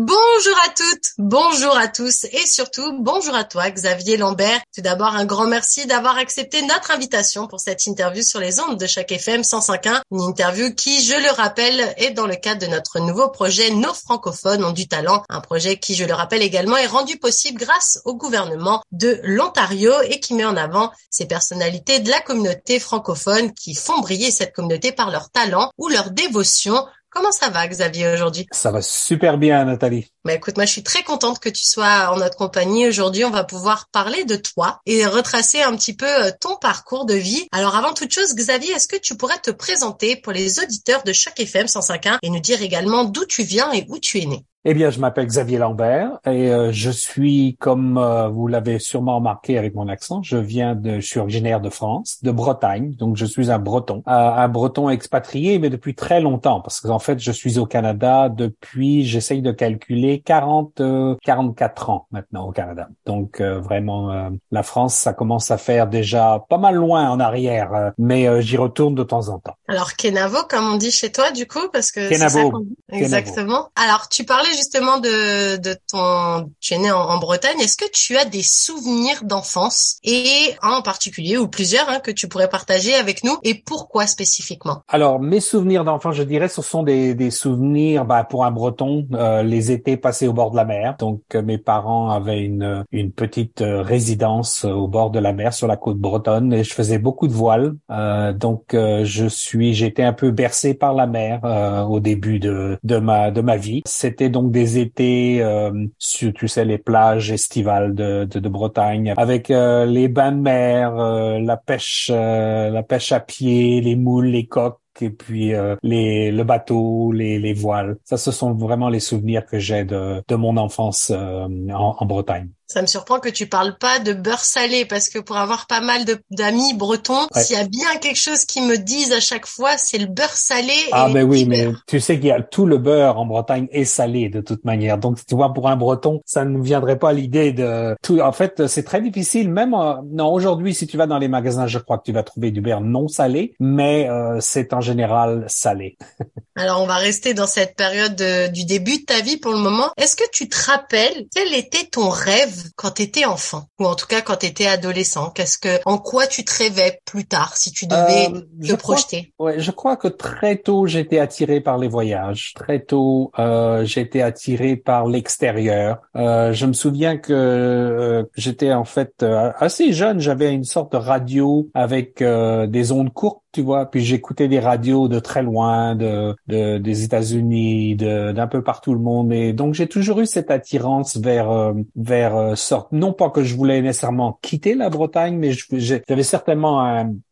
Bonjour à toutes, bonjour à tous et surtout bonjour à toi Xavier Lambert. Tout d'abord un grand merci d'avoir accepté notre invitation pour cette interview sur les ondes de chaque FM 105.1. Une interview qui, je le rappelle, est dans le cadre de notre nouveau projet Nos francophones ont du talent. Un projet qui, je le rappelle également, est rendu possible grâce au gouvernement de l'Ontario et qui met en avant ces personnalités de la communauté francophone qui font briller cette communauté par leur talent ou leur dévotion Comment ça va, Xavier, aujourd'hui? Ça va super bien, Nathalie. Bah écoute, moi je suis très contente que tu sois en notre compagnie. Aujourd'hui, on va pouvoir parler de toi et retracer un petit peu euh, ton parcours de vie. Alors avant toute chose, Xavier, est-ce que tu pourrais te présenter pour les auditeurs de Choc FM 105.1 et nous dire également d'où tu viens et où tu es né? Eh bien, je m'appelle Xavier Lambert et euh, je suis, comme euh, vous l'avez sûrement remarqué avec mon accent, je viens de, je suis originaire de France, de Bretagne, donc je suis un Breton, euh, un Breton expatrié, mais depuis très longtemps, parce qu'en fait, je suis au Canada depuis, j'essaye de calculer 40, 44 ans maintenant au Canada. Donc vraiment, la France, ça commence à faire déjà pas mal loin en arrière, mais j'y retourne de temps en temps. Alors Kenavo, comme on dit chez toi, du coup, parce que Kenavo. Exactement. Alors tu parlais justement de, ton, tu es né en, Bretagne. Est-ce que tu as des souvenirs d'enfance et un en particulier ou plusieurs hein, que tu pourrais partager avec nous et pourquoi spécifiquement? Alors mes souvenirs d'enfance, je dirais, ce sont des, des souvenirs bah, pour un Breton, euh, les étés passés au bord de la mer. Donc euh, mes parents avaient une, une petite euh, résidence au bord de la mer sur la côte bretonne et je faisais beaucoup de voile. donc je suis, j'étais un peu bercé par la mer au début de, de ma de ma vie. C'était donc des étés euh, sur, tu sais, les plages estivales de, de, de Bretagne, avec euh, les bains de mer, euh, la pêche, la pêche à pied, les moules, les coques et puis les le bateau, les, les voiles. Ça, ce sont vraiment les souvenirs que j'ai de, de mon enfance en, en Bretagne. Ça me surprend que tu parles pas de beurre salé parce que pour avoir pas mal d'amis bretons, s'il y a bien quelque chose qui me disent à chaque fois, c'est le beurre salé. Ah ben oui, mais tu sais qu'il y a tout le beurre en Bretagne est salé de toute manière. Donc tu vois, pour un Breton, ça ne viendrait pas l'idée de tout. En fait, c'est très difficile. Même non aujourd'hui, si tu vas dans les magasins, je crois que tu vas trouver du beurre non salé, mais euh, c'est en général salé. Alors on va rester dans cette période du début de ta vie pour le moment. Est-ce que tu te rappelles quel était ton rêve quand tu étais enfant ou en tout cas quand tu étais adolescent Qu'est-ce que en quoi tu te rêvais plus tard si tu devais euh, te projeter? Ouais, je crois que très tôt j'étais attiré par les voyages. Très tôt euh, j'étais attiré par l'extérieur. Euh, je me souviens que euh, j'étais en fait euh, assez jeune, j'avais une sorte de radio avec des ondes courtes tu vois. Puis j'écoutais des radios de très loin, de, de des États-Unis, d'un peu partout le monde. Et donc j'ai toujours eu cette attirance vers euh, vers euh, sorte. Non pas que je voulais nécessairement quitter la Bretagne, mais j'avais certainement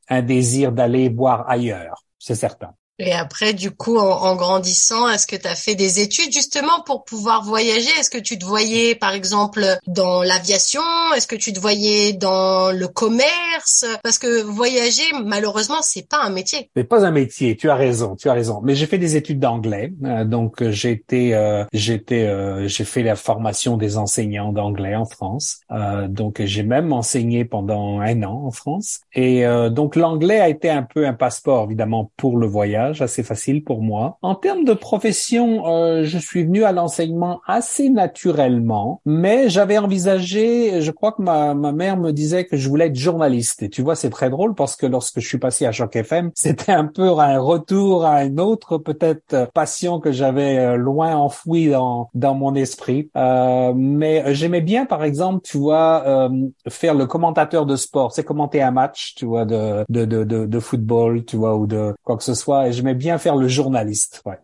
un désir d'aller voir ailleurs. C'est certain. Et après, du coup, en, grandissant, est-ce que tu as fait des études justement pour pouvoir voyager? Est-ce que tu te voyais, par exemple, dans l'aviation? Est-ce que tu te voyais dans le commerce? Parce que voyager, malheureusement, c'est pas un métier. C'est pas un métier. Tu as raison. Tu as raison. Mais j'ai fait des études d'anglais, euh, donc euh, j'ai été, euh, j'étais, j'ai fait la formation des enseignants d'anglais en France. donc j'ai même enseigné pendant un an en France. Et donc l'anglais a été un peu un passeport, évidemment, pour le voyage assez facile pour moi. En termes de profession, euh, je suis venu à l'enseignement assez naturellement, mais j'avais envisagé, je crois que ma, ma mère me disait que je voulais être journaliste. Et tu vois, c'est très drôle parce que lorsque je suis passé à Choc FM, c'était un peu un retour à une autre peut-être passion que j'avais euh, loin enfouie dans, dans mon esprit. Euh, mais j'aimais bien, par exemple, tu vois, euh, faire le commentateur de sport, c'est commenter un match, tu vois, de, de, de, de, de football, tu vois, ou de quoi que ce soit j'aimais bien faire le journaliste. Ouais.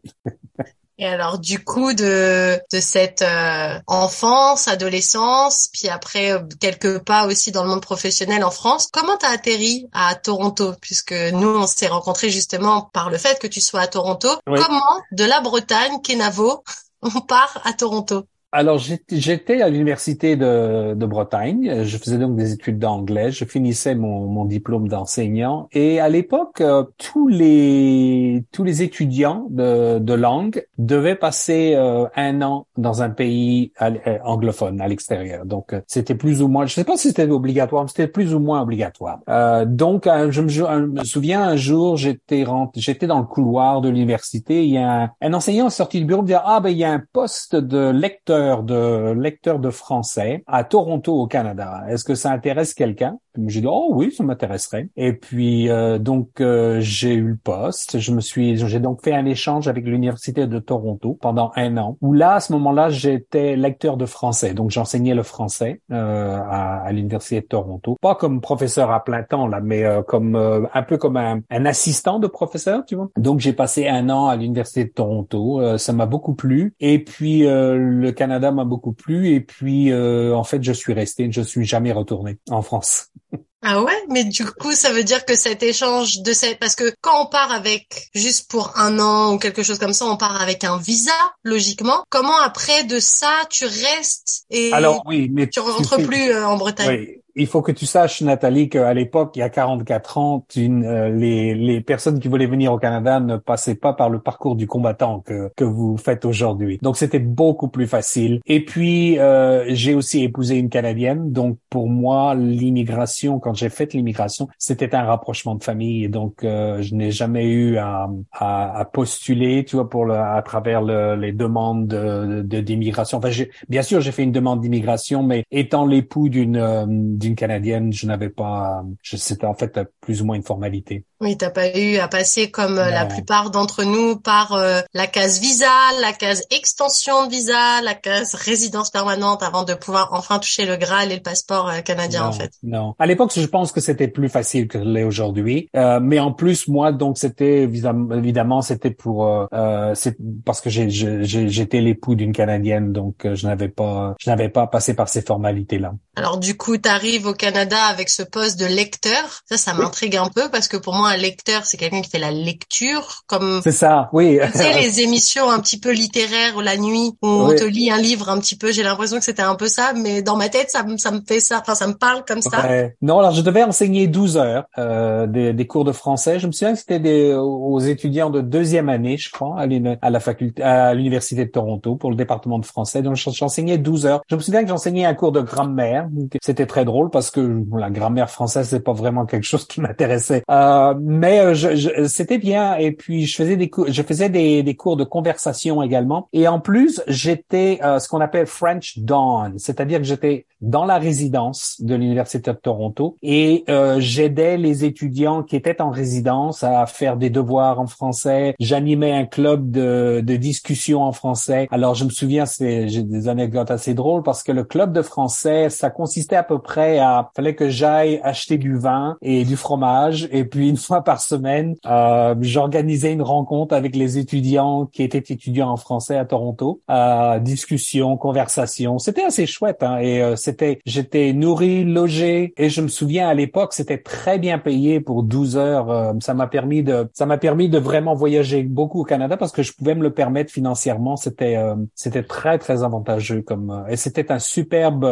Et alors du coup de de cette euh, enfance, adolescence, puis après euh, quelques pas aussi dans le monde professionnel en France, comment t'as atterri à Toronto? Puisque nous on s'est rencontrés justement par le fait que tu sois à Toronto. Comment de la Bretagne, Kenavo, on part à Toronto? Alors, j'étais à l'université de, de, Bretagne. Je faisais donc des études d'anglais. Je finissais mon, mon diplôme d'enseignant. Et à l'époque, euh, tous les tous les étudiants de, de langue devaient passer euh, un an dans un pays euh, anglophone à l'extérieur. Donc, c'était plus ou moins. Je sais pas si c'était obligatoire, mais c'était plus ou moins obligatoire. donc, je me, souviens un jour, j'étais j'étais dans le couloir de l'université. Il y a un, un enseignant sorti du bureau me dire ah ben il y a un poste de lecteur de lecteur de français à Toronto au Canada. Est-ce que ça intéresse quelqu'un? J'ai dit oh oui, ça m'intéresserait. Et puis euh, donc euh, j'ai eu le poste. Je me suis j'ai donc fait un échange avec l'université de Toronto pendant un an. Où là à ce moment-là j'étais lecteur de français. Donc j'enseignais le français euh, à, à l'université de Toronto. Pas comme professeur à plein temps là, mais comme un peu comme un, un assistant de professeur, tu vois. Donc j'ai passé un an à l'université de Toronto. ça m'a beaucoup plu. Et puis le Canada m'a beaucoup plu et puis euh, en fait je suis resté, je suis jamais retourné en France. Ah ouais, mais du coup, ça veut dire que cet échange de cette, parce que quand on part avec juste pour un an ou quelque chose comme ça, on part avec un visa, logiquement. Comment après de ça, tu restes et Alors oui, mais tu rentres plus euh, en Bretagne? Il faut que tu saches, Nathalie, qu'à l'époque, il y a 44 ans, euh, les, les personnes qui voulaient venir au Canada ne passaient pas par le parcours du combattant que, que vous faites aujourd'hui. Donc, c'était beaucoup plus facile. Et puis, euh, j'ai aussi épousé une Canadienne. Donc, pour moi, l'immigration, quand j'ai fait l'immigration, c'était un rapprochement de famille. Donc, euh, je n'ai jamais eu à, à, à, postuler, tu vois, pour le, à travers le, les demandes de, d'immigration. Enfin, bien sûr, j'ai fait une demande d'immigration, mais étant l'époux d'une euh, d'une Canadienne, je n'avais pas, c'était en fait plus ou moins une formalité. Oui, t'as pas eu à passer comme euh, la plupart d'entre nous par euh, la case visa, la case extension de visa, la case résidence permanente avant de pouvoir enfin toucher le Graal et le passeport euh, canadien en fait. Non, à l'époque, je pense que c'était plus facile que l'est aujourd'hui, mais en plus moi donc c'était évidemment c'était pour c'est parce que j'étais l'époux d'une Canadienne donc je n'avais pas je n'avais pas passé par ces formalités là. Alors du coup, tu arrives au Canada avec ce poste de lecteur. Ça, ça m'intrigue un peu parce que pour moi, un lecteur, c'est quelqu'un qui fait la lecture, comme. C'est ça, oui. Tu sais, les émissions un petit peu littéraires la nuit où on te lit un livre un petit peu. J'ai l'impression que c'était un peu ça, mais dans ma tête, ça, ça me fait ça. Enfin, ça me parle comme ça. Non, alors je devais enseigner 12 heures euh, des, des, cours de français. Je me souviens que c'était des, aux étudiants de deuxième année, je crois, à, la faculté, à l'université de Toronto pour le département de français. Donc j'enseignais 12 heures. Je me souviens que j'enseignais un cours de grammaire c'était très drôle parce que la grammaire française c'est pas vraiment quelque chose qui m'intéressait. Euh, mais euh, je, c'était bien et puis je faisais des cours, je faisais des, des cours de conversation également. Et en plus j'étais euh, ce qu'on appelle French Dawn, c'est-à-dire que j'étais dans la résidence de l'université de Toronto et euh, j'aidais les étudiants qui étaient en résidence à faire des devoirs en français. J'animais un club de, de discussion en français. Alors je me souviens, c'est j'ai des anecdotes assez drôles parce que le club de français ça consistait à peu près à fallait que j'aille acheter du vin et du fromage. Et puis une fois par semaine euh, j'organisais une rencontre avec les étudiants qui étaient étudiants en français à Toronto. Euh, discussion conversation. C'était assez chouette hein, et euh, c'était j'étais nourri logé. Et je me souviens à l'époque c'était très bien payé pour 12 heures. Euh, ça m'a permis de ça m'a permis de vraiment voyager beaucoup au Canada parce que je pouvais me le permettre financièrement. C'était euh, c'était très très avantageux comme et c'était un superbe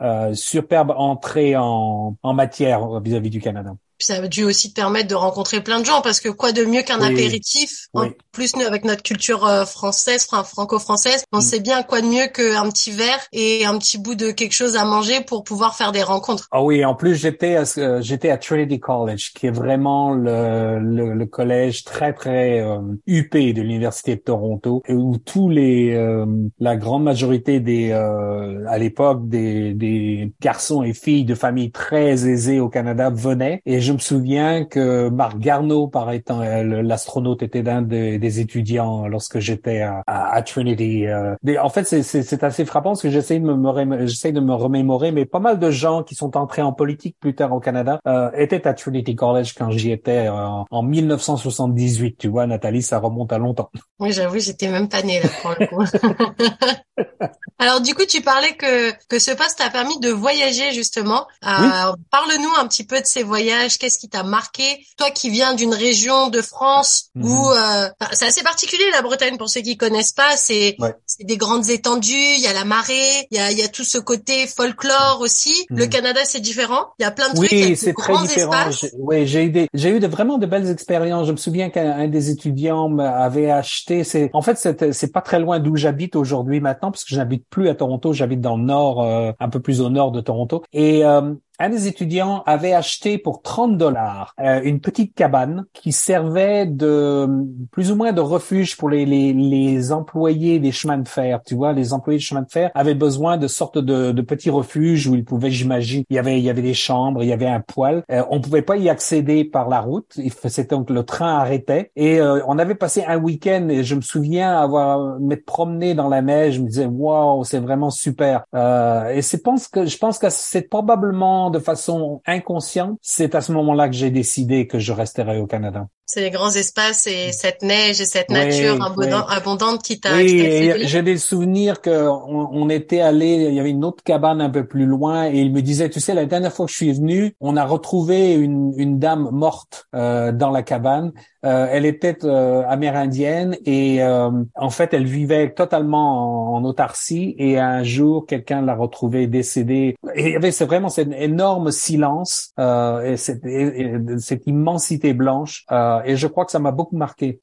euh, superbe entrée en, en matière vis-à-vis du Canada. Ça a dû aussi te permettre de rencontrer plein de gens parce que quoi de mieux qu'un apéritif en plus nous avec notre culture euh, française franco-française on mm. sait bien quoi de mieux qu'un petit verre et un petit bout de quelque chose à manger pour pouvoir faire des rencontres. Ah oui en plus j'étais euh, j'étais à Trinity College qui est vraiment le, le, collège très très euh, huppé de l'université de Toronto et où tous les la grande majorité des à l'époque des, des garçons et filles de familles très aisées au Canada venaient. Et je me souviens que Marc Garneau par étant l'astronaute était d'un des des étudiants lorsque j'étais à, à, Trinity. Euh. en fait, c'est assez frappant parce que j'essaie de me, j'essaie de me remémorer, mais pas mal de gens qui sont entrés en politique plus tard au Canada euh, étaient à Trinity College quand j'y étais euh, en 1978. Tu vois, Nathalie, ça remonte à longtemps. Oui, j'avoue, j'étais même pas née là pour le coup. Alors du coup, tu parlais que que ce poste t'a permis de voyager justement. Euh, Parle-nous un petit peu de ces voyages. Qu'est-ce qui t'a marqué Toi qui viens d'une région de France mhm. où euh, c'est assez particulier la Bretagne pour ceux qui connaissent pas. C'est c'est des grandes étendues. Il y a la marée. Il y a y a tout ce côté folklore aussi. Le mhm. Canada c'est différent. Il y a plein de trucs. Oui, c'est très différent. Oui, j'ai eu des j'ai eu de vraiment de belles expériences. Je me souviens qu'un des étudiants avait acheté. C'est en fait c'est c'est pas très loin d'où j'habite aujourd'hui maintenant parce que j'habite plus à Toronto. J'habite dans le nord, euh, un peu plus au nord de Toronto. Et euh, un des étudiants avait acheté pour 30 dollars euh, une petite cabane qui servait de plus ou moins de refuge pour les, les, les, employés des chemins de fer. Tu vois, les employés des chemins de fer avaient besoin de sortes de, de petits refuges où ils pouvaient, j'imagine, il y avait il y avait des chambres, il y avait un poêle. Euh, on pouvait pas y accéder par la route. C'était donc le train arrêtait et euh, on avait passé un week-end et je me souviens avoir m'être promené dans la neige. Je me disais waouh, c'est vraiment super. Euh, et c'est pense que je pense que c'est probablement de façon inconsciente, c'est à ce moment-là que j'ai décidé que je resterais au Canada. C'est les grands espaces et cette neige et cette nature abondante, qui t'a. Oui, j'ai des souvenirs que on, était allé, il y avait une autre cabane un peu plus loin et il me disait, tu sais, la dernière fois que je suis venu, on a retrouvé une, une dame morte euh, dans la cabane. Euh, elle était euh, amérindienne et euh, en fait, elle vivait totalement en, autarcie et un jour, quelqu'un l'a retrouvée décédée. Et il y avait c'est vraiment cet énorme silence et cette, cette immensité blanche. Euh, et je crois que ça m'a beaucoup marqué.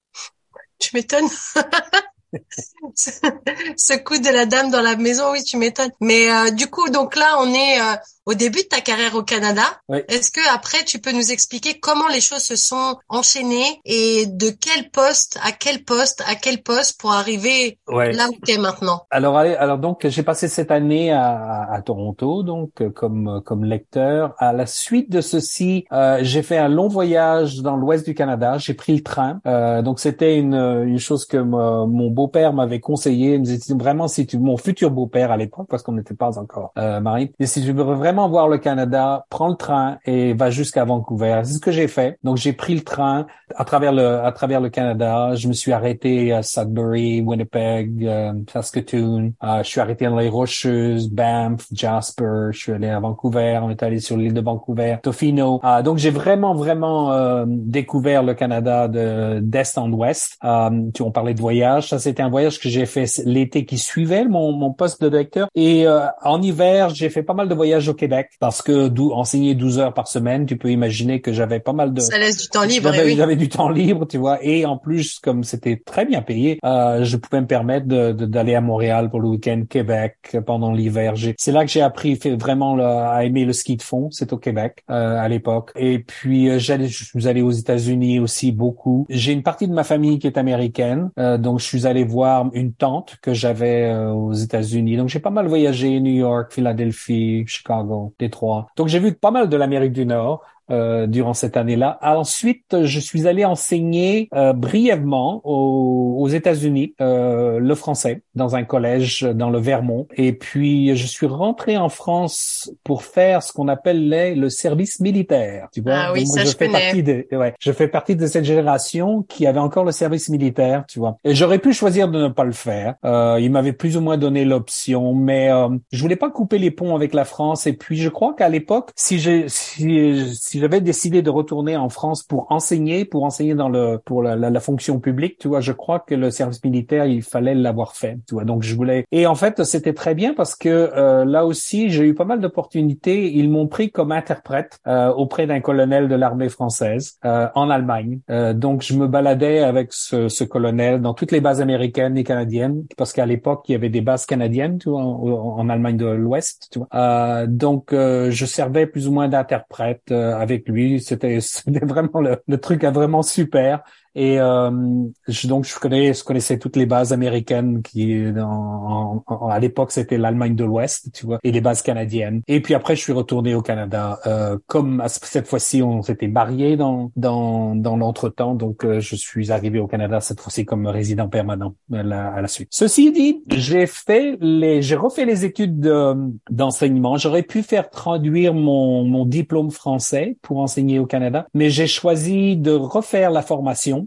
Tu m'étonnes. ce coup de la dame dans la maison, oui, tu m'étonnes. Mais euh, du coup, donc là, on est euh, au début de ta carrière au Canada. Est-ce que après tu peux nous expliquer comment les choses se sont enchaînées et de quel poste à quel poste à quel poste pour arriver là où tu es maintenant? Alors alors donc j'ai passé cette année à, à, Toronto donc comme comme lecteur. À la suite de ceci, euh, j'ai fait un long voyage dans l'ouest du Canada. J'ai pris le train. Euh, donc c'était une une chose que mon beau-père m'avait conseillé. Il me disait vraiment si tu mon futur beau-père à l'époque parce qu'on n'était pas encore euh, mariés. Et si tu veux vraiment voir le Canada, prends le train et va jusqu'à Vancouver. C'est ce que j'ai fait. Donc j'ai pris le train à travers le à travers le Canada. Je me suis arrêté à Sudbury, Winnipeg, euh, Saskatoon. Euh, je suis arrêté dans les Rocheuses, Banff, Jasper. Je suis allé à Vancouver. On est allé sur l'île de Vancouver, Tofino. Euh, donc j'ai vraiment vraiment euh, découvert le Canada de d'est en ouest. tu on parlait de voyage. Ça c'était un voyage que j'ai fait l'été qui suivait mon mon poste de directeur. Et en hiver j'ai fait pas mal de voyages au Québec parce que enseigner 12 heures par semaine, tu peux imaginer que j'avais pas mal de ça laisse du temps libre. J'avais, oui. j'avais du temps libre, tu vois, et en plus comme c'était très bien payé, euh, je pouvais me permettre de, d'aller à Montréal pour le week-end, Québec pendant l'hiver. c'est là que j'ai appris vraiment à aimer le ski de fond. C'est au Québec euh, à l'époque. Et puis euh, j'allais, je suis allé aux États-Unis aussi beaucoup. J'ai une partie de ma famille qui est américaine, euh, donc je suis allé voir une tante que j'avais euh, aux États-Unis. Donc j'ai pas mal voyagé, New York, Philadelphie, Chicago. Détroit. Donc j'ai vu pas mal de l'Amérique du Nord. Euh, durant cette année-là. Ensuite, je suis allé enseigner euh, brièvement aux, aux États-Unis euh, le français dans un collège dans le Vermont. Et puis, je suis rentré en France pour faire ce qu'on appelle le service militaire. Tu vois, ah oui, ça, je, fais partie de, ouais, je fais partie de cette génération qui avait encore le service militaire. Tu vois, et j'aurais pu choisir de ne pas le faire. Euh, il m'avait plus ou moins donné l'option, mais euh, je voulais pas couper les ponts avec la France. Et puis, je crois qu'à l'époque, si j'ai si, si j'avais décidé de retourner en France pour enseigner, pour enseigner dans le pour la, fonction publique, tu vois, je crois que le service militaire, il fallait l'avoir fait, tu vois. Donc je voulais. Et en fait, c'était très bien parce que euh, là aussi, j'ai eu pas mal d'opportunités. Ils m'ont pris comme interprète euh, auprès d'un colonel de l'armée française euh, en Allemagne. donc je me baladais avec ce, ce, colonel dans toutes les bases américaines et canadiennes parce qu'à l'époque, il y avait des bases canadiennes, tu vois, en, Allemagne de l'Ouest, tu vois. donc je servais plus ou moins d'interprète avec lui. C'était vraiment le, le, truc vraiment super. Et euh, je, donc je connais, je connaissais toutes les bases américaines qui, en, à l'époque, c'était l'Allemagne de l'Ouest, tu vois, et les bases canadiennes. Et puis après, je suis retourné au Canada. Euh, comme cette fois-ci, on s'était mariés dans dans dans l'entretemps, donc euh, je suis arrivé au Canada cette fois-ci comme résident permanent à la, à la suite. Ceci dit, j'ai fait les, j'ai refait les études d'enseignement. J'aurais pu faire traduire mon mon diplôme français pour enseigner au Canada, mais j'ai choisi de refaire la formation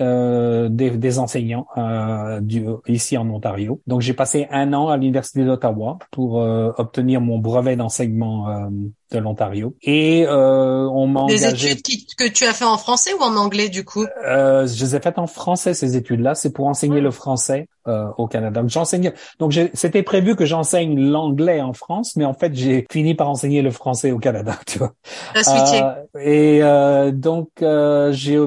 euh, des, des, enseignants euh, du, ici en Ontario. Donc j'ai passé un an à l'université d'Ottawa pour euh, obtenir mon brevet d'enseignement euh, de l'Ontario. Et euh, on m'a engagé... Des études que tu as fait en français ou en anglais du coup? Euh, Je les ai faites en français ces études-là. C'est pour enseigner le français euh, au Canada. Donc j'enseigne. Donc c'était prévu que j'enseigne l'anglais en France, mais en fait j'ai fini par enseigner le français au Canada. Tu vois. Et euh, donc euh, j'ai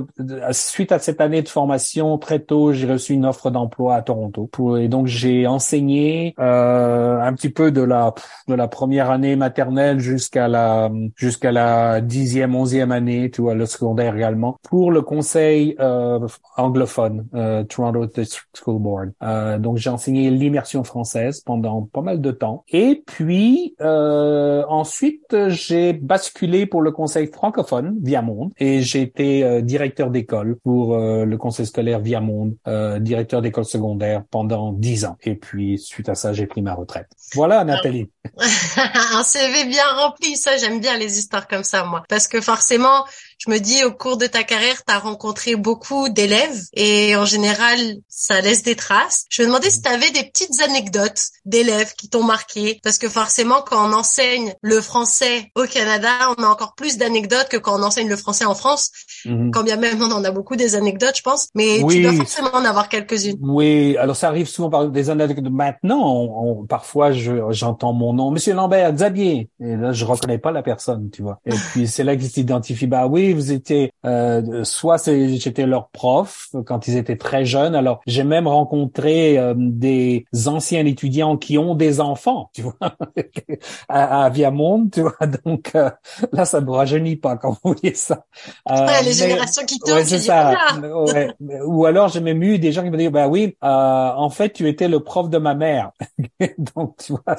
suite à cette année de formation très tôt, j'ai reçu une offre d'emploi à Toronto. Pour, et donc j'ai enseigné un petit peu de la de la première année maternelle jusqu'à la jusqu'à la dixième, onzième année, tu vois, le secondaire également, pour le conseil euh, anglophone, euh, Toronto District School Board. Euh, donc j'ai enseigné l'immersion française pendant pas mal de temps. Et puis euh, ensuite j'ai basculé pour le conseil francophone via Monde et été euh, directeur d'école pour euh, le conseil scolaire via Monde, directeur d'école secondaire pendant dix ans. Et puis suite à ça j'ai pris ma retraite. Voilà Nathalie. Un CV bien rempli ça, j'aime bien les histoires comme ça, moi. Parce que forcément, je me dis, au cours de ta carrière, tu as rencontré beaucoup d'élèves et en général, ça laisse des traces. Je me demandais si tu avais des petites anecdotes d'élèves qui t'ont marqué. Parce que forcément, quand on enseigne le français au Canada, on a encore plus d'anecdotes que quand on enseigne le français en France. Mhm. Quand bien même, on en a beaucoup des anecdotes, je pense. Mais tu dois forcément en avoir quelques-unes. Oui, alors ça arrive souvent par des anecdotes. Maintenant, parfois, j'entends mon nom. Monsieur Lambert, Xavier. Et là, je reconnais pas la personne, tu vois. Et puis, c'est là qu'ils s'identifient. Bah oui, vous étiez euh, soit j'étais leur prof quand ils étaient très jeunes. Alors j'ai même rencontré euh, des anciens étudiants qui ont des enfants, tu vois, à, à Viamonde, tu vois. Donc euh, là, ça me rajeunit pas quand vous voyez ça. ouais, les générations qui c'est ça. Ouais. Ou alors j'ai même eu des gens qui me disent, bah oui, en fait, tu étais le prof de ma mère. Donc tu vois,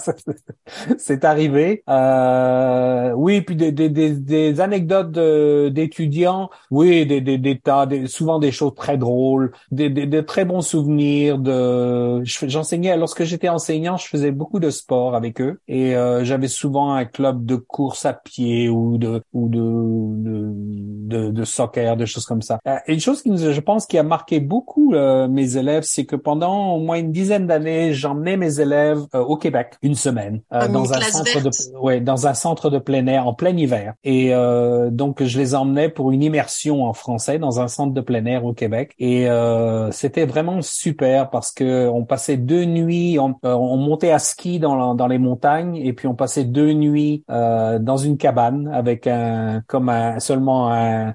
c'est arrivé. oui, puis des, des, des, des anecdotes de d'étudiants, oui, des, des, des tas, des, souvent des choses très drôles, des, des, des très bons souvenirs. De, j'enseignais lorsque j'étais enseignant, je faisais beaucoup de sport avec eux et euh, j'avais souvent un club de course à pied ou de ou de de, de, soccer, de choses comme ça. Euh, et une chose qui, je pense, qui a marqué beaucoup euh, mes élèves, c'est que pendant au moins une dizaine d'années, j'emmenais mes élèves au Québec une semaine dans un centre de ouais dans un centre de plein air en plein hiver et donc je les emmenais pour une immersion en français dans un centre de plein air au Québec. Et euh, c'était vraiment super parce que on passait deux nuits, on, euh, on montait à ski dans, dans les montagnes et puis on passait deux nuits euh, dans une cabane avec un comme un, seulement un,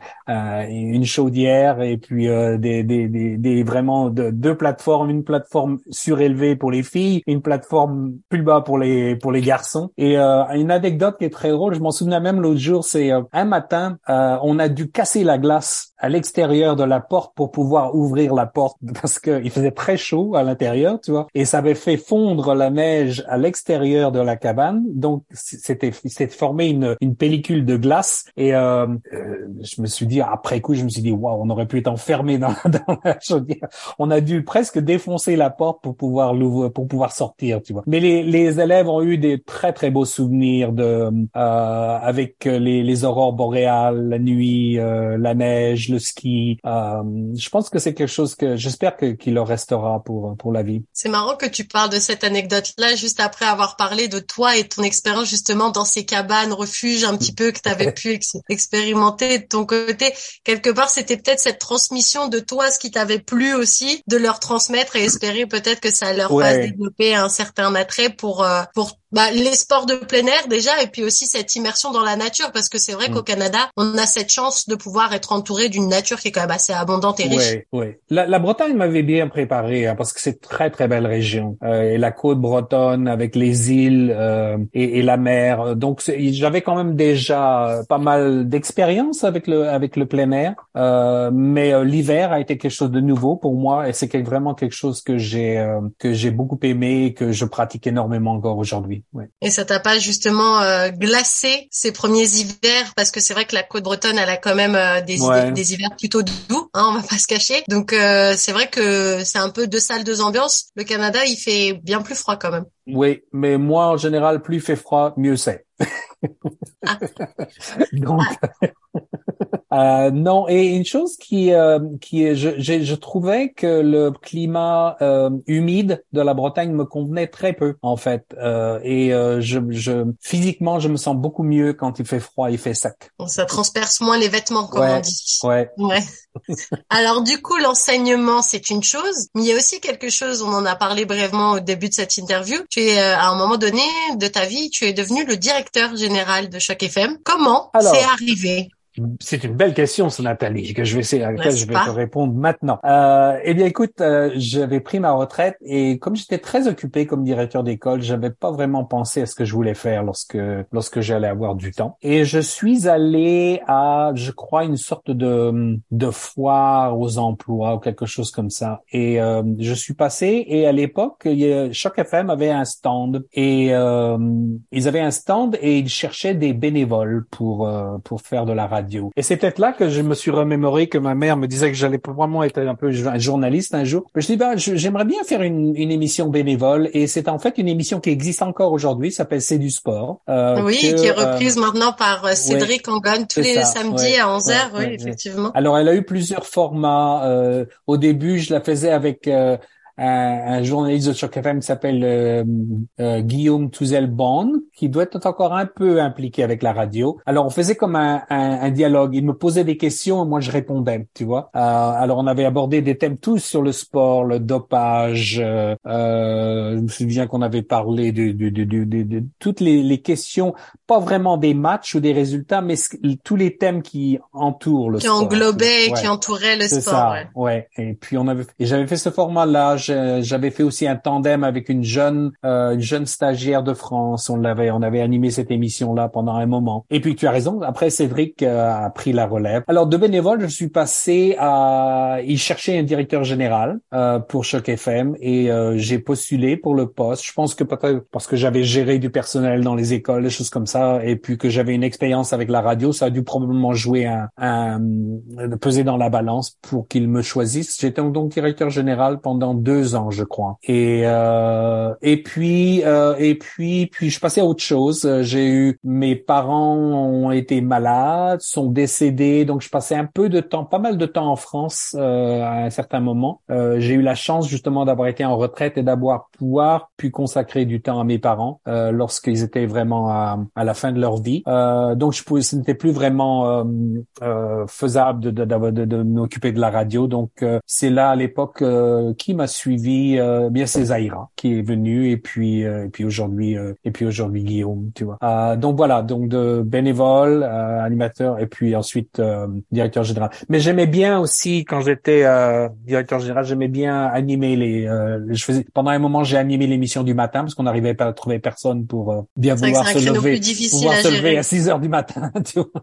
une chaudière et puis euh, des, des, des, vraiment de, deux plateformes, une plateforme surélevée pour les filles, une plateforme plus bas pour les pour les garçons. Et euh, une anecdote qui est très drôle, je m'en souviens même l'autre jour, c'est un matin on a dû casser la glace à l'extérieur de la porte pour pouvoir ouvrir la porte parce qu'il faisait très chaud à l'intérieur, tu vois, et ça avait fait fondre la neige à l'extérieur de la cabane, donc c'était c'était formé une, une pellicule de glace. Et euh, euh, je me suis dit après coup je me suis dit waouh on aurait pu être enfermé dans, dans la chaudière, on a dû presque défoncer la porte pour pouvoir l'ouvrir pour pouvoir sortir, tu vois. Mais les, les élèves ont eu des très très beaux souvenirs de euh, avec les, les aurores boréales, nuit, euh, la neige le ski. Euh, je pense que c'est quelque chose que j'espère que qu'il leur restera pour pour la vie. C'est marrant que tu parles de cette anecdote-là juste après avoir parlé de toi et ton expérience justement dans ces cabanes refuges un petit peu que tu avais pu expérimenter de ton côté. Quelque part, c'était peut-être cette transmission de toi, ce qui t'avait plu aussi, de leur transmettre et espérer peut-être que ça leur fasse développer un certain attrait pour euh, pour bah, les sports de plein air déjà et puis aussi cette immersion dans la nature parce que c'est vrai qu'au mm. Canada on a cette chance de pouvoir être entouré d'une nature qui est quand même assez abondante et riche. Oui, oui. La, la Bretagne m'avait bien préparé hein, parce que c'est très très belle région euh, et la côte bretonne avec les îles euh, et, et, la mer. Donc j'avais quand même déjà pas mal d'expérience avec le avec le plein air, euh, mais euh, l'hiver a été quelque chose de nouveau pour moi et c'est vraiment quelque chose que j'ai euh, que j'ai beaucoup aimé et que je pratique énormément encore aujourd'hui. Et ça t'a pas justement euh, glacé ces premiers hivers? Parce que c'est vrai que la côte bretonne elle a quand même euh, des, des, hivers plutôt doux, hein, on va pas se cacher. Donc euh, c'est vrai que c'est un peu deux salles deux ambiances. Le Canada il fait bien plus froid quand même. Oui, mais moi en général plus il fait froid mieux c'est. Ah. Donc Euh, non, et une chose qui, euh, qui je, je, je, trouvais que le climat euh, humide de la Bretagne me convenait très peu en fait, euh, et euh, je, je, physiquement je me sens beaucoup mieux quand il fait froid, il fait sec. Ça transperce moins les vêtements, comme ouais, on dit. Ouais. ouais. Alors du coup, l'enseignement c'est une chose, mais il y a aussi quelque chose. On en a parlé brièvement au début de cette interview. Tu es à un moment donné de ta vie, tu es devenu le directeur général de chaque FM. Comment c'est arrivé? C'est une belle question, ça, Nathalie, que je vais essayer, à laquelle je vais te répondre maintenant. Euh, eh bien, écoute, euh, j'avais pris ma retraite et comme j'étais très occupé comme directeur d'école, j'avais pas vraiment pensé à ce que je voulais faire lorsque lorsque j'allais avoir du temps. Et je suis allé à, je crois, une sorte de de foire aux emplois ou quelque chose comme ça. Et euh, je suis passé et à l'époque, Choc FM avait un stand et euh, ils avaient un stand et ils cherchaient des bénévoles pour euh, pour faire de la radio et c'est peut-être là que je me suis remémoré que ma mère me disait que j'allais probablement être un peu un journaliste un jour. Je dis bah j'aimerais bien faire une, une, émission bénévole et c'est en fait une émission qui existe encore aujourd'hui, s'appelle C'est du sport. Euh, oui, qui est euh, reprise maintenant par euh, Cédric ouais, tous les samedis à 11h, oui, effectivement. Alors elle a eu plusieurs formats. Euh, au début, je la faisais avec un, journaliste de Choc FM qui s'appelle euh, euh, Guillaume Touzel-Bonne, qui doit être encore un peu impliqué avec la radio. Alors, on faisait comme un, un, dialogue. Il me posait des questions et moi, je répondais, tu vois. Euh, alors, on avait abordé des thèmes tous sur le sport, le dopage. Euh, je me souviens qu'on avait parlé de, de, de, de, de toutes les, les, questions, pas vraiment des matchs ou des résultats, mais tous les thèmes qui entourent le qui sport. Qui englobaient, qui entouraient le sport. Ça, ouais. ouais. Et puis, on avait, et j'avais fait ce format-là j'avais fait aussi un tandem avec une jeune euh, une jeune stagiaire de France. On l'avait on avait animé cette émission là pendant un moment. Et puis tu as raison. Après Cédric euh, a pris la relève. Alors de bénévole, je suis passé à il cherchait un directeur général euh, pour Choc FM et euh, j'ai postulé pour le poste. Je pense que parce que j'avais géré du personnel dans les écoles, des choses comme ça, et puis que j'avais une expérience avec la radio, ça a dû probablement jouer un, un peser dans la balance pour qu'il me choisisse. J'étais donc directeur général pendant deux ans, je crois. Et euh, et puis euh, et puis puis je passais à autre chose. J'ai eu mes parents ont été malades, sont décédés, donc je passais un peu de temps, pas mal de temps en France euh, à un certain moment. Euh, j'ai eu la chance justement d'avoir été en retraite et d'avoir pouvoir pu consacrer du temps à mes parents euh, lorsqu'ils étaient vraiment à, à, la fin de leur vie. Euh, donc je pouvais, ce n'était plus vraiment faisable de, de, de, m'occuper de la radio. Donc c'est là à l'époque qui m'a suivi suivi euh, bien c'est Zaira qui est venu et puis euh, et puis aujourd'hui euh, et puis aujourd'hui Guillaume tu vois. Euh, donc voilà donc de bénévole animateur et puis ensuite directeur général. Mais j'aimais bien aussi quand j'étais directeur général j'aimais bien animer les je faisais pendant un moment j'ai animé l'émission du matin parce qu'on n'arrivait pas à trouver personne pour bien vouloir se lever pouvoir se lever à 6 heures du matin tu vois.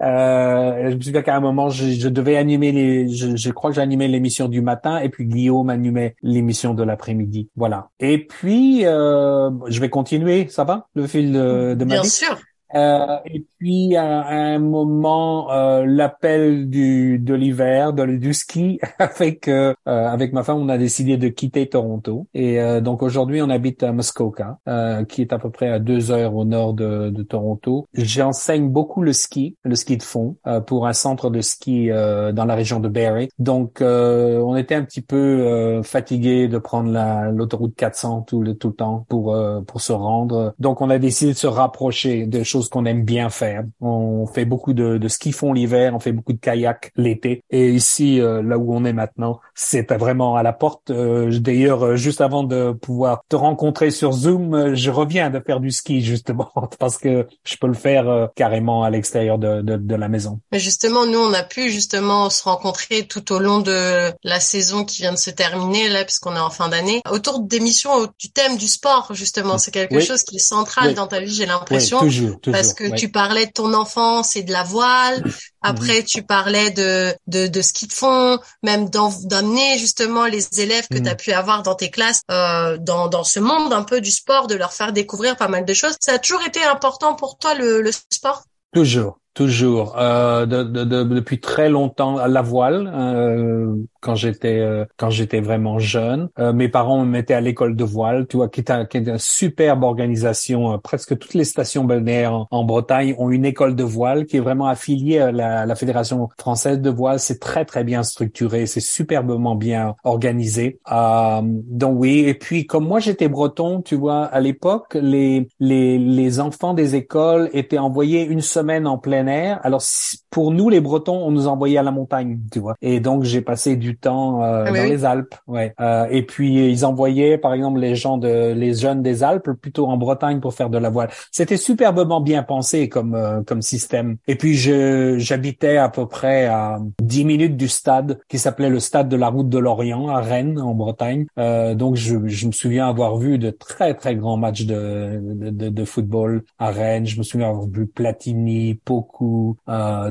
Je me souviens qu'à un moment je, je devais animer les je, je crois que j'animais l'émission du matin et puis Guillaume animait l'émission de l'après-midi. Voilà. Et puis, euh, je vais continuer, ça va, le fil de, de ma Bien vie? sûr. Euh, et puis à, un moment, euh, l'appel du de l'hiver, du ski, avec euh, avec ma femme, on a décidé de quitter Toronto. Et euh, donc aujourd'hui, on habite à Muskoka, euh, qui est à peu près à deux heures au nord de, de Toronto. J'enseigne beaucoup le ski, le ski de fond, pour un centre de ski dans la région de Barrie. Donc on était un petit peu fatigué de prendre l'autoroute 400 tout le tout le temps pour pour se rendre. Donc on a décidé de se rapprocher de choses qu'on aime bien faire. On fait beaucoup de, de ski fond l'hiver, on fait beaucoup de kayak l'été. Et ici, euh, là où on est maintenant, c'est vraiment à la porte. Euh, D'ailleurs, euh, juste avant de pouvoir te rencontrer sur Zoom, je reviens de faire du ski justement parce que je peux le faire carrément à l'extérieur de, de, de, la maison. Mais justement, nous, on a pu justement se rencontrer tout au long de la saison qui vient de se terminer là, puisqu'on est en fin d'année, autour d'émissions du thème du sport justement. C'est quelque chose qui est central dans ta vie, j'ai l'impression. Oui, toujours, toujours parce que tu parlais de ton enfance et de la voile. Après, tu parlais de, de, de ski de fond, même d'amener justement les élèves que tu as pu avoir dans tes classes euh, dans, dans ce monde un peu du sport, de leur faire découvrir pas mal de choses. Ça a toujours été important pour toi le, le sport? Toujours, toujours. Euh, de, de, de, depuis très longtemps, la voile. Euh, quand j'étais euh, quand j'étais vraiment jeune. Euh, mes parents me mettaient à l'école de voile, tu vois, qui est, un, qui est une superbe organisation. presque toutes les stations balnéaires en, Bretagne ont une école de voile qui est vraiment affiliée à la, la Fédération française de voile. C'est très très bien structuré, c'est superbement bien organisé. donc oui, et puis comme moi j'étais breton, tu vois, à l'époque les les les enfants des écoles étaient envoyés une semaine en plein air. Alors pour nous les Bretons, on nous envoyait à la montagne, tu vois. Et donc j'ai passé du temps euh, ah, dans les Alpes, ouais. Euh, et puis ils envoyaient par exemple les gens de les jeunes des Alpes plutôt en Bretagne pour faire de la voile. C'était superbement bien pensé comme euh, comme système. Et puis je j'habitais à peu près à 10 minutes du stade qui s'appelait le stade de la route de l'Orient à Rennes en Bretagne. donc je, je me souviens avoir vu de très très grands matchs de de, de, football à Rennes. Je me souviens avoir vu Platini, Poku,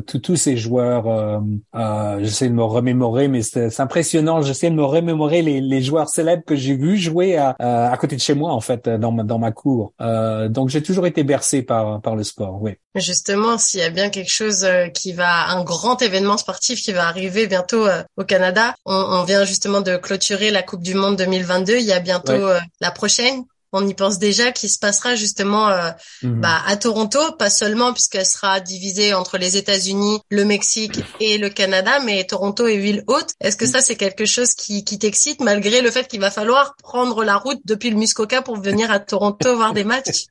tous tous ces joueurs. Euh, j'essaie de me remémorer, mais c'est impressionnant. J'essaie de me remémorer les, les joueurs célèbres que j'ai vus jouer à, à, côté de chez moi, en fait, dans ma, dans ma cour. Euh, donc j'ai toujours été bercé par par le sport. Oui. Justement, s'il y a bien quelque chose euh, qui va, un grand événement sportif qui va arriver bientôt euh, au Canada, on, on, vient justement de clôturer la Coupe du Monde 2022. Il y a bientôt la prochaine on y pense déjà qui se passera justement euh, mhm. bah, à Toronto, pas seulement puisqu'elle sera divisée entre les États-Unis, le Mexique et le Canada, mais Toronto est ville haute. Est-ce que ça c'est quelque chose qui, qui t'excite malgré le fait qu'il va falloir prendre la route depuis le Muskoka pour venir à Toronto voir des matchs?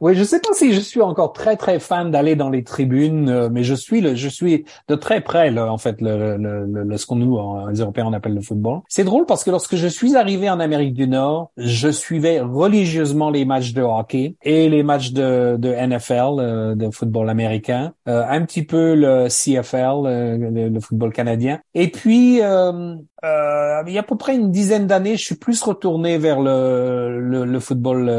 Oui, je sais pas si je suis encore très très fan d'aller dans les tribunes, euh, mais je suis le, je suis de très près en fait le, le, le, ce qu'on nous les Européens on appelle le football. C'est drôle parce que lorsque je suis arrivé en Amérique du Nord, je suivais religieusement les matchs de hockey et les matchs de, de NFL, euh, de football américain, euh, un petit peu le CFL, le, football canadien, et puis euh, il y a à peu près une dizaine d'années, je suis plus retourné vers le, le, le football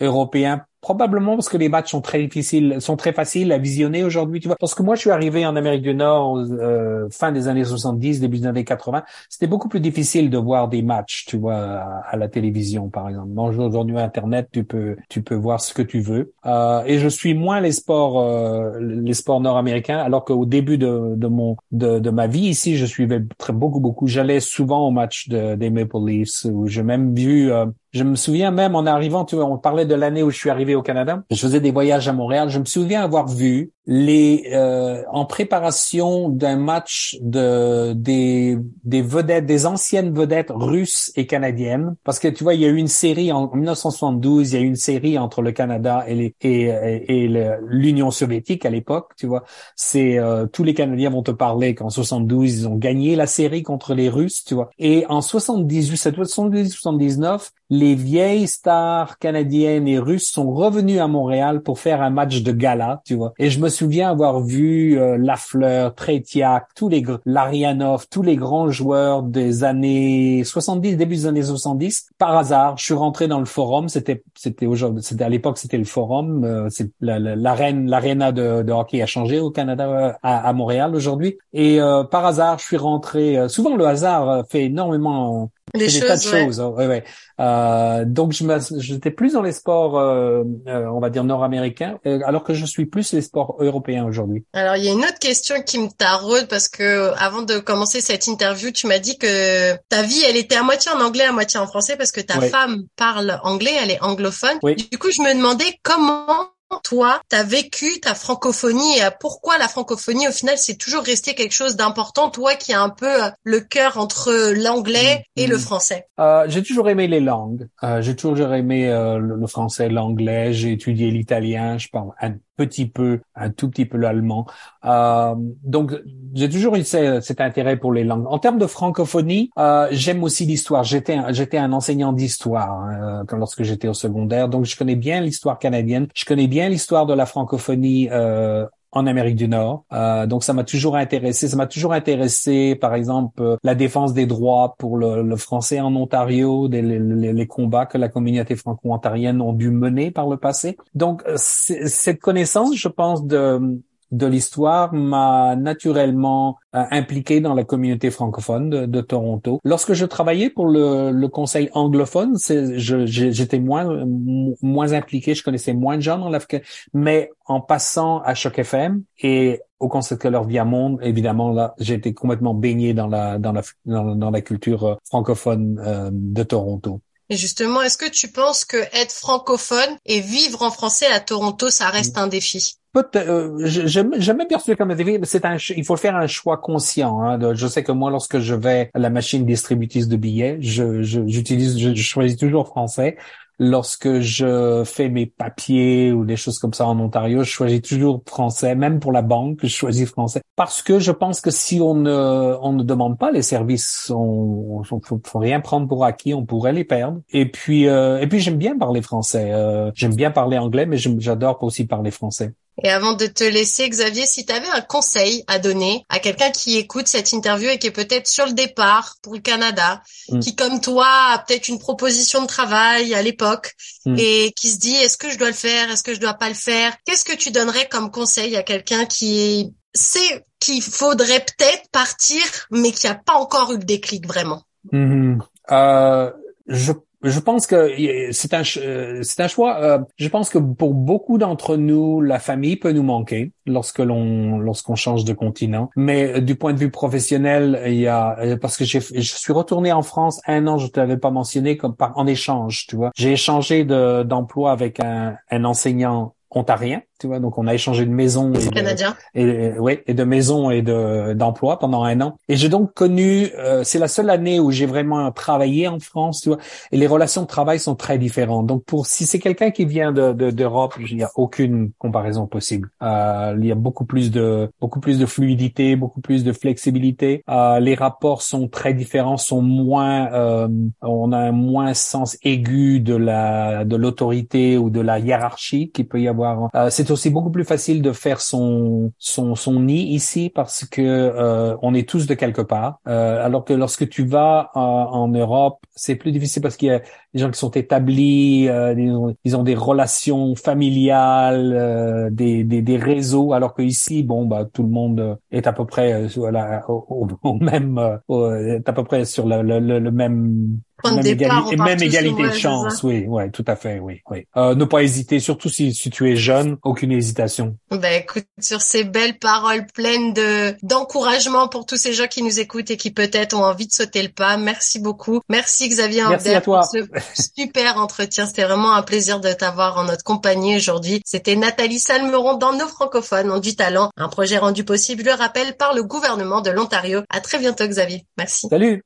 européen Probablement parce que les matchs sont très difficiles, sont très faciles à visionner aujourd'hui, tu vois. Parce que moi, je suis arrivé en Amérique du Nord euh, fin des années 70, début des années 80. C'était beaucoup plus difficile de voir des matchs, tu vois, à, la télévision, par exemple. Aujourd'hui, Internet, tu peux, tu peux voir ce que tu veux. Euh, et je suis moins les sports, euh, les sports nord-américains, alors qu'au début de, de mon, de, de, ma vie ici, je suivais très beaucoup, beaucoup. J'allais souvent aux matchs de, des Maple Leafs, où j'ai même vu euh, je me souviens même en arrivant, tu vois, on parlait de l'année où je suis arrivé au Canada. Je faisais des voyages à Montréal. Je me souviens avoir vu les euh, en préparation d'un match de des des vedettes, des anciennes vedettes russes et canadiennes, parce que tu vois, il y a eu une série en 1972, il y a eu une série entre le Canada et l'Union soviétique à l'époque, tu vois. C'est euh, tous les Canadiens vont te parler qu'en 72 ils ont gagné la série contre les Russes, tu vois. Et en 78, 78 79, les vieilles stars canadiennes et russes sont revenus à Montréal pour faire un match de gala, tu vois. Et je me souviens avoir vu euh, Lafleur, Tretiak, tous les Larianov, tous les grands joueurs des années 70, début des années 70. Par hasard, je suis rentré dans le forum. C'était c'était aujourd'hui, c'était à l'époque c'était le forum. Euh, l'arène, l'aréna de, hockey a changé au Canada, euh, à, à Montréal aujourd'hui. Et euh, par hasard, je suis rentré. souvent le hasard fait énormément des, des tas de choses. Hein. Ouais, ouais. Euh, donc je j'étais plus dans les sports, euh, euh, on va dire nord-américains, euh, alors que je suis plus les sports européens aujourd'hui. Alors il y a une autre question qui me taraude parce que avant de commencer cette interview, tu m'as dit que ta vie, elle était à moitié en anglais, à moitié en français parce que ta femme parle anglais, elle est anglophone. Du coup, je me demandais comment toi, tu as vécu ta francophonie et pourquoi la francophonie, au final, c'est toujours resté quelque chose d'important, toi qui as un peu euh, le cœur entre l'anglais mm, et le mm. français? Euh, J'ai toujours aimé les langues. Euh, j'ai toujours aimé euh, le, français, l'anglais. J'ai étudié l'italien. Je parle petit peu, un tout petit peu l'allemand. Euh, donc, j'ai toujours eu cet intérêt pour les langues. En termes de francophonie, euh, j'aime aussi l'histoire. J'étais j'étais un enseignant d'histoire hein, lorsque j'étais au secondaire, donc je connais bien l'histoire canadienne. Je connais bien l'histoire de la francophonie euh, en Amérique du Nord. Euh, donc ça m'a toujours intéressé. Ça m'a toujours intéressé, par exemple, euh, la défense des droits pour le, le français en Ontario, des, les, les, combats que la communauté franco-ontarienne ont dû mener par le passé. Donc euh, cette connaissance, je pense, de de l'histoire m'a naturellement euh, impliqué dans la communauté francophone de, Toronto. Lorsque je travaillais pour le, conseil anglophone, j'étais moins impliqué, je connaissais moins de gens dans l'Afrique, mais en passant à Choc FM et au Conseil de leur vie à monde, évidemment là, j'ai été complètement baigné dans, la culture euh, francophone euh, de Toronto. Et justement, est-ce que tu penses que être francophone et vivre en français à Toronto, ça reste un défi? Euh, jamais perçu comme un défi, mais c'est un, il faut faire un choix conscient. Hein, je sais que moi, lorsque je vais à la machine distributrice de billets, je, j'utilise, je, choisis toujours français lorsque je fais mes papiers ou des choses comme ça en Ontario, je choisis toujours français, même pour la banque, je choisis français. Parce que je pense que si on ne, on ne demande pas les services, on, on faut, rien prendre pour acquis, on pourrait les perdre. Et puis, euh, et puis j'aime bien parler français. Euh, j'aime bien parler anglais, mais j'adore aussi parler français. Et avant de te laisser, Xavier, si tu avais un conseil à donner à quelqu'un qui écoute cette interview et qui est peut-être sur le départ pour le Canada, mm. qui comme toi a peut-être une proposition de travail à l'époque mm. et qui se dit est-ce que je dois le faire, est-ce que je dois pas le faire, qu'est-ce que tu donnerais comme conseil à quelqu'un qui sait qu'il faudrait peut-être partir mais qui a pas encore eu le déclic vraiment? Mm-hmm. euh, Je je pense que c'est un euh, c'est un choix. Euh, je pense que pour beaucoup d'entre nous, la famille peut nous manquer lorsque l'on lorsqu'on change de continent. Mais euh, du point de vue professionnel, il y a parce que je suis retourné en France un an, je te l'avais pas mentionné comme par en échange, tu vois. J'ai échangé de d'emploi avec un, un enseignant ontarien tu vois, donc on a échangé de maison et canadien et, ouais, et de maison et de d'emploi pendant un an. Et j'ai donc connu, euh, c'est la seule année où j'ai vraiment travaillé en France, tu vois. Et les relations de travail sont très différentes. Donc pour si c'est quelqu'un qui vient de d'Europe, il n'y a aucune comparaison possible. Euh, il y a beaucoup plus de beaucoup plus de fluidité, beaucoup plus de flexibilité. Euh, les rapports sont très différents, sont moins, euh, on a un moins sens aigu de la de l'autorité ou de la hiérarchie qu'il peut y avoir. Euh, c'est aussi beaucoup plus facile de faire son son, son nid ici parce que euh, on est tous de quelque part. Euh, alors que lorsque tu vas en Europe, c'est plus difficile parce qu'il y a des gens qui sont établis, euh, ils, ont, des relations familiales, euh, des, des, des, réseaux, alors que ici, bon, bah tout le monde est à peu près voilà, au, même, est à peu près sur le, le, le même même, égalité, même égalité de chance, oui, ouais, tout à fait, oui, oui. Euh, ne pas hésiter, surtout si, si tu es jeune, aucune hésitation. Ben écoute, sur ces belles paroles pleines de d'encouragement pour tous ces gens qui nous écoutent et qui peut-être ont envie de sauter le pas, merci beaucoup. Merci Xavier merci à toi. pour ce super entretien. C'était vraiment un plaisir de t'avoir en notre compagnie aujourd'hui. C'était Nathalie Salmeron dans Nos francophones ont du talent, un projet rendu possible, je le rappelle, par le gouvernement de l'Ontario. À très bientôt Xavier. Merci. Salut.